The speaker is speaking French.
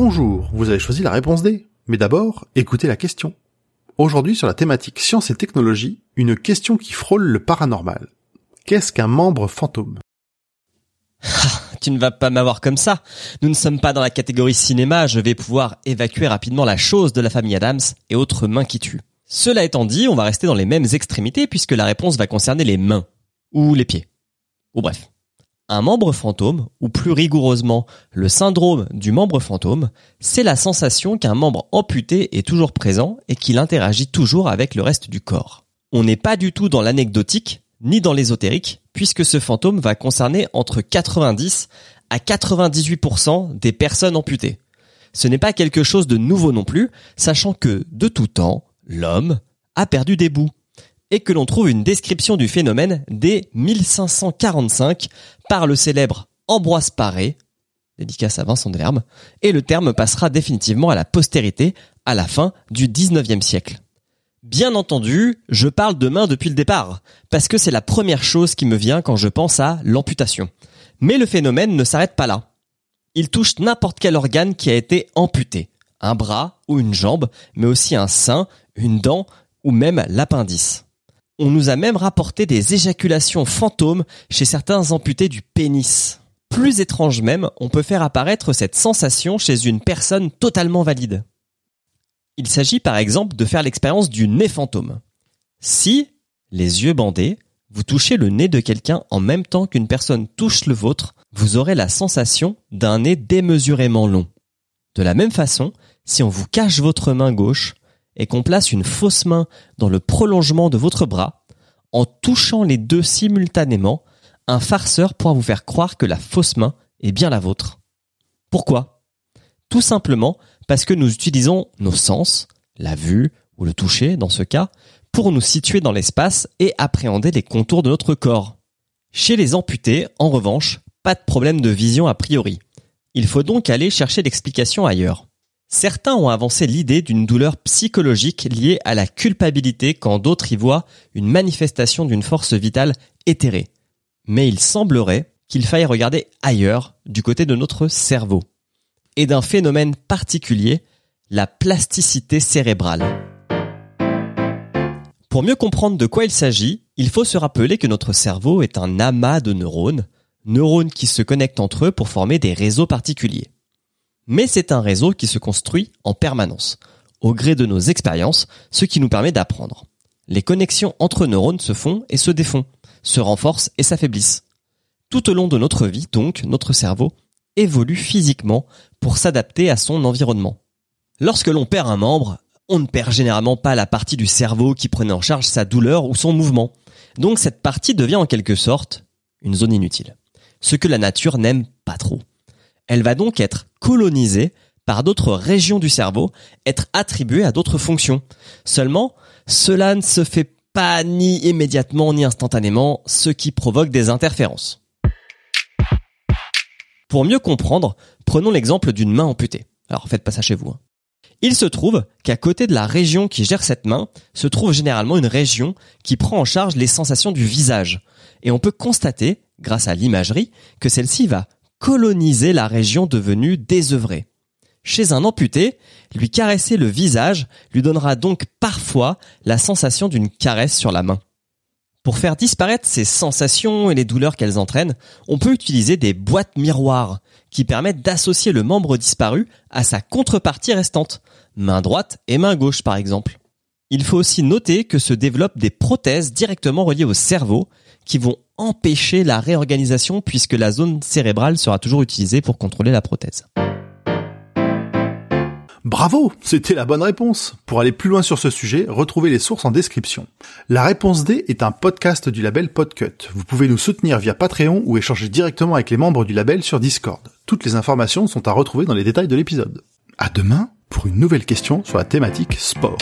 Bonjour, vous avez choisi la réponse D. Mais d'abord, écoutez la question. Aujourd'hui sur la thématique science et technologie, une question qui frôle le paranormal. Qu'est-ce qu'un membre fantôme? Tu ne vas pas m'avoir comme ça. Nous ne sommes pas dans la catégorie cinéma, je vais pouvoir évacuer rapidement la chose de la famille Adams et autres mains qui tuent. Cela étant dit, on va rester dans les mêmes extrémités puisque la réponse va concerner les mains. Ou les pieds. Ou bref. Un membre fantôme, ou plus rigoureusement le syndrome du membre fantôme, c'est la sensation qu'un membre amputé est toujours présent et qu'il interagit toujours avec le reste du corps. On n'est pas du tout dans l'anecdotique, ni dans l'ésotérique, puisque ce fantôme va concerner entre 90 à 98% des personnes amputées. Ce n'est pas quelque chose de nouveau non plus, sachant que, de tout temps, l'homme a perdu des bouts et que l'on trouve une description du phénomène dès 1545 par le célèbre Ambroise Paré, dédicace à Vincent Delerme, et le terme passera définitivement à la postérité à la fin du 19e siècle. Bien entendu, je parle de main depuis le départ, parce que c'est la première chose qui me vient quand je pense à l'amputation. Mais le phénomène ne s'arrête pas là. Il touche n'importe quel organe qui a été amputé, un bras ou une jambe, mais aussi un sein, une dent ou même l'appendice. On nous a même rapporté des éjaculations fantômes chez certains amputés du pénis. Plus étrange même, on peut faire apparaître cette sensation chez une personne totalement valide. Il s'agit par exemple de faire l'expérience du nez fantôme. Si, les yeux bandés, vous touchez le nez de quelqu'un en même temps qu'une personne touche le vôtre, vous aurez la sensation d'un nez démesurément long. De la même façon, si on vous cache votre main gauche et qu'on place une fausse main dans le prolongement de votre bras, en touchant les deux simultanément, un farceur pourra vous faire croire que la fausse main est bien la vôtre. Pourquoi? Tout simplement parce que nous utilisons nos sens, la vue ou le toucher dans ce cas, pour nous situer dans l'espace et appréhender les contours de notre corps. Chez les amputés, en revanche, pas de problème de vision a priori. Il faut donc aller chercher l'explication ailleurs. Certains ont avancé l'idée d'une douleur psychologique liée à la culpabilité quand d'autres y voient une manifestation d'une force vitale éthérée. Mais il semblerait qu'il faille regarder ailleurs, du côté de notre cerveau, et d'un phénomène particulier, la plasticité cérébrale. Pour mieux comprendre de quoi il s'agit, il faut se rappeler que notre cerveau est un amas de neurones, neurones qui se connectent entre eux pour former des réseaux particuliers. Mais c'est un réseau qui se construit en permanence, au gré de nos expériences, ce qui nous permet d'apprendre. Les connexions entre neurones se font et se défont, se renforcent et s'affaiblissent. Tout au long de notre vie, donc, notre cerveau évolue physiquement pour s'adapter à son environnement. Lorsque l'on perd un membre, on ne perd généralement pas la partie du cerveau qui prenait en charge sa douleur ou son mouvement. Donc cette partie devient en quelque sorte une zone inutile. Ce que la nature n'aime pas trop. Elle va donc être colonisée par d'autres régions du cerveau, être attribuée à d'autres fonctions. Seulement, cela ne se fait pas ni immédiatement ni instantanément, ce qui provoque des interférences. Pour mieux comprendre, prenons l'exemple d'une main amputée. Alors faites pas ça chez vous. hein. Il se trouve qu'à côté de la région qui gère cette main, se trouve généralement une région qui prend en charge les sensations du visage. Et on peut constater, grâce à l'imagerie, que celle-ci va coloniser la région devenue désœuvrée. Chez un amputé, lui caresser le visage lui donnera donc parfois la sensation d'une caresse sur la main. Pour faire disparaître ces sensations et les douleurs qu'elles entraînent, on peut utiliser des boîtes miroirs qui permettent d'associer le membre disparu à sa contrepartie restante, main droite et main gauche par exemple. Il faut aussi noter que se développent des prothèses directement reliées au cerveau qui vont empêcher la réorganisation puisque la zone cérébrale sera toujours utilisée pour contrôler la prothèse. Bravo, c'était la bonne réponse. Pour aller plus loin sur ce sujet, retrouvez les sources en description. La réponse D est un podcast du label Podcut. Vous pouvez nous soutenir via Patreon ou échanger directement avec les membres du label sur Discord. Toutes les informations sont à retrouver dans les détails de l'épisode. À demain pour une nouvelle question sur la thématique sport.